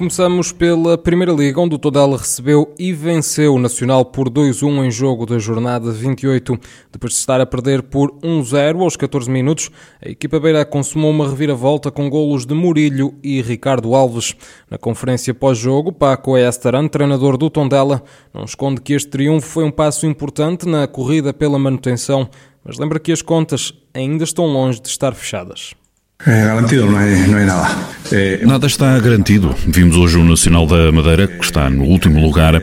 Começamos pela Primeira Liga, onde o Tondela recebeu e venceu o Nacional por 2-1 em jogo da jornada 28. Depois de estar a perder por 1-0 aos 14 minutos, a equipa beira consumou uma reviravolta com golos de Murilho e Ricardo Alves. Na conferência pós-jogo, Paco Estaran, treinador do Tondela, não esconde que este triunfo foi um passo importante na corrida pela manutenção, mas lembra que as contas ainda estão longe de estar fechadas. É, garantido não é, não é nada. É... Nada está garantido. Vimos hoje o Nacional da Madeira, que está no último lugar,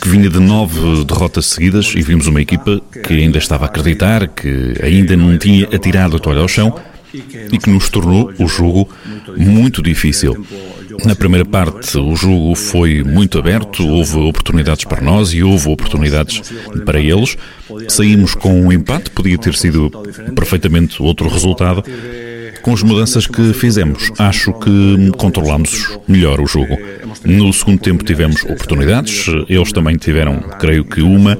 que vinha de nove derrotas seguidas, e vimos uma equipa que ainda estava a acreditar, que ainda não tinha atirado a toalha ao chão e que nos tornou o jogo muito difícil. Na primeira parte, o jogo foi muito aberto, houve oportunidades para nós e houve oportunidades para eles. Saímos com um empate, podia ter sido perfeitamente outro resultado com as mudanças que fizemos, acho que controlamos melhor o jogo. No segundo tempo tivemos oportunidades, eles também tiveram, creio que uma,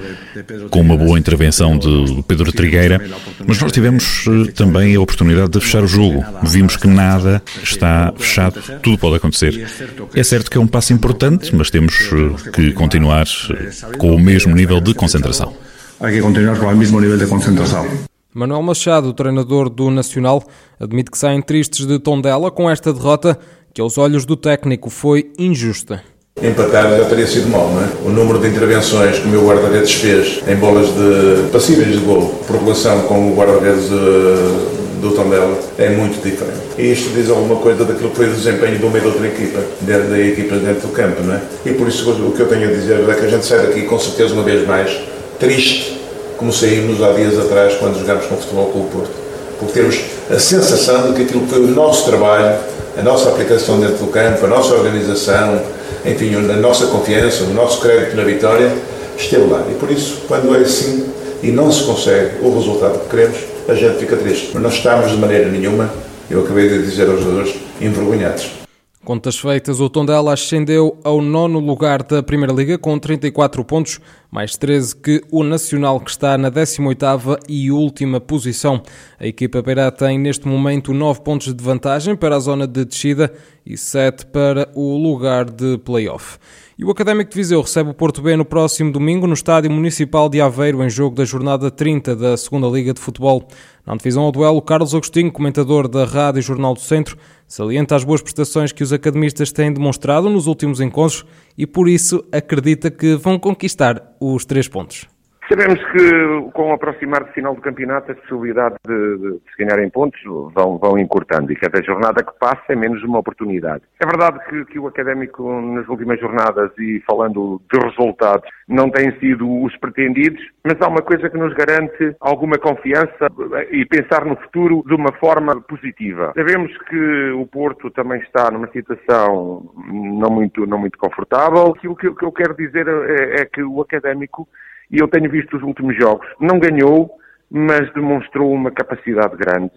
com uma boa intervenção de Pedro Trigueira, mas nós tivemos eh, também a oportunidade de fechar o jogo. Vimos que nada está fechado, tudo pode acontecer. É certo que é um passo importante, mas temos eh, que continuar eh, com o mesmo nível de concentração. Há que continuar com o mesmo nível de concentração. Manuel Machado, treinador do Nacional, admite que saem tristes de Tondela com esta derrota, que aos olhos do técnico foi injusta. Empatar já teria sido mal, não é? O número de intervenções que o meu guarda-redes fez em bolas de passíveis de gol, por relação com o guarda-redes eh, do Tondela, é muito diferente. E isto diz alguma coisa daquilo que foi o desempenho de uma e de outra equipa, da equipa dentro do campo, não é? E por isso o que eu tenho a dizer é que a gente sai daqui com certeza uma vez mais triste como saímos há dias atrás quando jogámos com o Futebol Clube Porto. Porque temos a sensação de que aquilo que foi o nosso trabalho, a nossa aplicação dentro do campo, a nossa organização, enfim, a nossa confiança, o nosso crédito na vitória, esteve lá. E por isso, quando é assim e não se consegue o resultado que queremos, a gente fica triste. Mas não estamos de maneira nenhuma, eu acabei de dizer aos jogadores, envergonhados. Contas feitas, o Tondela ascendeu ao nono lugar da Primeira Liga com 34 pontos, mais 13 que o Nacional que está na 18ª e última posição. A equipa beira tem neste momento 9 pontos de vantagem para a zona de descida e 7 para o lugar de play-off. E o Académico de Viseu recebe o Porto B no próximo domingo no Estádio Municipal de Aveiro, em jogo da jornada 30 da Segunda Liga de Futebol. Na antevisão ao duelo, Carlos Agostinho, comentador da Rádio Jornal do Centro, salienta as boas prestações que os academistas têm demonstrado nos últimos encontros e, por isso, acredita que vão conquistar os três pontos. Sabemos que com o aproximar do final do campeonato as possibilidades de, de, de, se ganharem pontos vão, vão encurtando e cada jornada que passa é menos uma oportunidade. É verdade que, que, o académico nas últimas jornadas e falando de resultados não tem sido os pretendidos, mas há uma coisa que nos garante alguma confiança e pensar no futuro de uma forma positiva. Sabemos que o Porto também está numa situação não muito, não muito confortável. Aquilo que, que eu quero dizer é, é que o académico e eu tenho visto os últimos jogos. Não ganhou, mas demonstrou uma capacidade grande,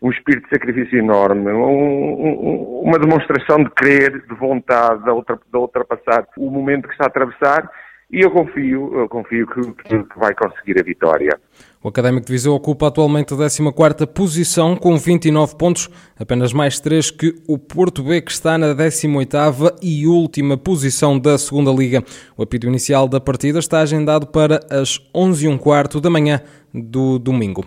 um espírito de sacrifício enorme, um, um, uma demonstração de querer, de vontade de, ultrapassar o momento que está a atravessar e eu confio, eu confio que, que, vai conseguir a vitória. O Académico de Viseu ocupa atualmente a 14ª posição com 29 pontos, apenas mais 3 que o Porto B que está na 18ª e última posição da segunda Liga. O apito inicial da partida está agendado para as 11h15 da manhã do domingo.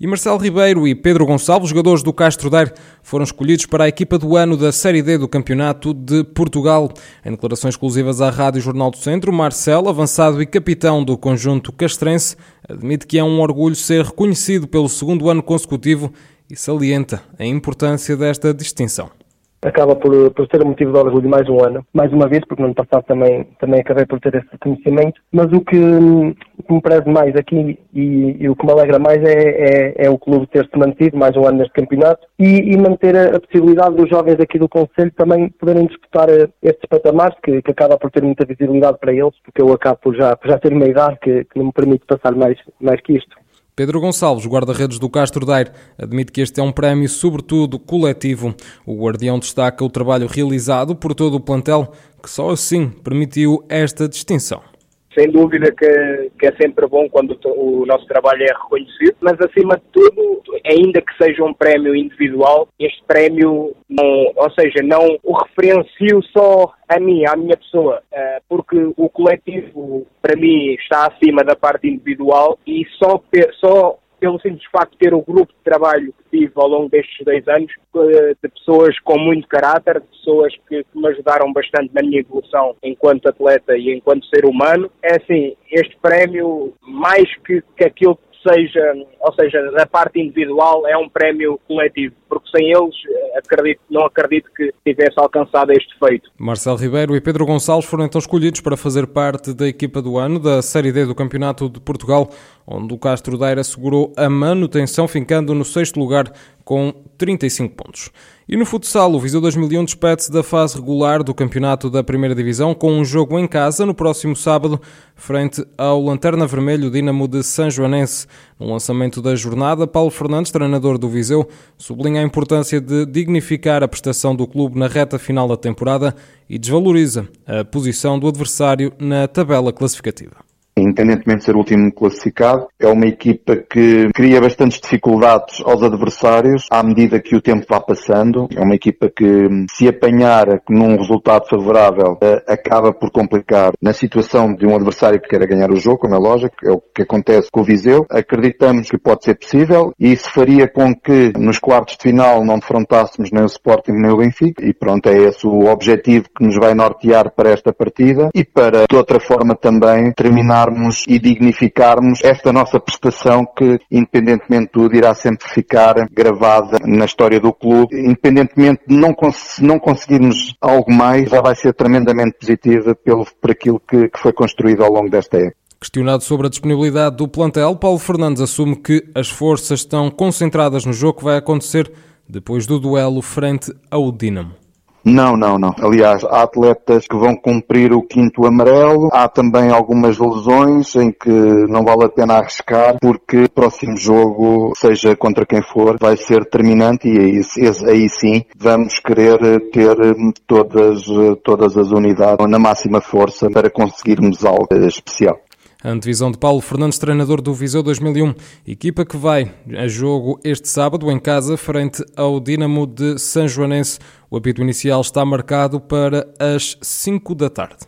E Marcelo Ribeiro e Pedro Gonçalves, jogadores do Castro Daire, foram escolhidos para a equipa do ano da Série D do Campeonato de Portugal. Em declarações exclusivas à Rádio Jornal do Centro, Marcelo, avançado e capitão do conjunto castrense, admite que é um orgulho ser reconhecido pelo segundo ano consecutivo e salienta a importância desta distinção acaba por, por ser o motivo de orgulho mais um ano, mais uma vez, porque no ano passado também, também acabei por ter esse reconhecimento, mas o que, o que me preze mais aqui e, e, o que me alegra mais é, é, é, o clube ter-se mantido mais um ano neste campeonato e, e manter a, a, possibilidade dos jovens aqui do Conselho também poderem disputar eh, estes patamares, que, que acaba por ter muita visibilidade para eles, porque eu acabo por já, por já ter uma idade que, que não me permite passar mais, mais que isto. Pedro Gonçalves, guarda-redes do Castro Daire, admite que este é um prémio sobretudo coletivo. O Guardião destaca o trabalho realizado por todo o plantel, que só assim permitiu esta distinção sem dúvida que, que, é sempre bom quando o, nosso trabalho é reconhecido, mas acima de tudo, ainda que seja um prémio individual, este prémio, não, ou seja, não o referencio só a mim, à minha pessoa, eh, porque o coletivo, para mim, está acima da parte individual e só, só pelo simples facto de ter o grupo de trabalho que tive ao longo destes dois anos, eh, de pessoas com muito caráter, de pessoas que, que, me ajudaram bastante na minha evolução enquanto atleta e enquanto ser humano. É assim, este prémio, mais que, que aquilo seja, ou seja, da parte individual, é um prémio coletivo, porque sem eles eh, acredito, não acredito que tivesse alcançado este feito. Marcelo Ribeiro e Pedro Gonçalves foram então escolhidos para fazer parte da equipa do ano da Série D do Campeonato de Portugal, onde o Castro Daire assegurou a manutenção, ficando no sexto lugar com 35 pontos. E no futsal, o Viseu 2001 despede-se da fase regular do campeonato da Primeira Divisão com um jogo em casa no próximo sábado, frente ao Lanterna Vermelho Dinamo de São Joanense. No lançamento da jornada, Paulo Fernandes, treinador do Viseu, sublinha a importância de dignificar a prestação do clube na reta final da temporada e desvaloriza a posição do adversário na tabela classificativa independentemente de ser o último classificado. É uma equipa que cria bastantes dificuldades aos adversários à medida que o tempo vai passando. É uma equipa que, se apanhar num resultado favorável, eh, acaba por complicar na situação de um adversário que queira ganhar o jogo, como é lógico, é o que acontece com o Viseu. Acreditamos que pode ser possível e isso faria com que nos quartos de final não defrontássemos nem o Sporting nem o Benfica e pronto, é esse o objetivo que nos vai nortear para esta partida e para de outra forma também terminar valorizarmos e dignificarmos esta nossa prestação que, independentemente de tudo, irá sempre ficar gravada na história do clube. Independentemente de não, cons não conseguirmos algo mais, já vai ser tremendamente positiva pelo, por aquilo que, que foi construído ao longo desta época. Questionado sobre a disponibilidade do plantel, Paulo Fernandes assume que as forças estão concentradas no jogo que vai acontecer depois do duelo frente ao Dinamo. Não, não, não. Aliás, há atletas que vão cumprir o quinto amarelo. Há também algumas lesões em que não vale a pena arriscar porque o próximo jogo, seja contra quem for, vai ser determinante e aí, aí sim vamos querer ter todas, todas as unidades na máxima força para conseguirmos algo especial. A antevisão de Paulo Fernandes, treinador do Viseu 2001, equipa que vai a jogo este sábado em casa frente ao Dinamo de São Joanense. O apito inicial está marcado para as 5 da tarde.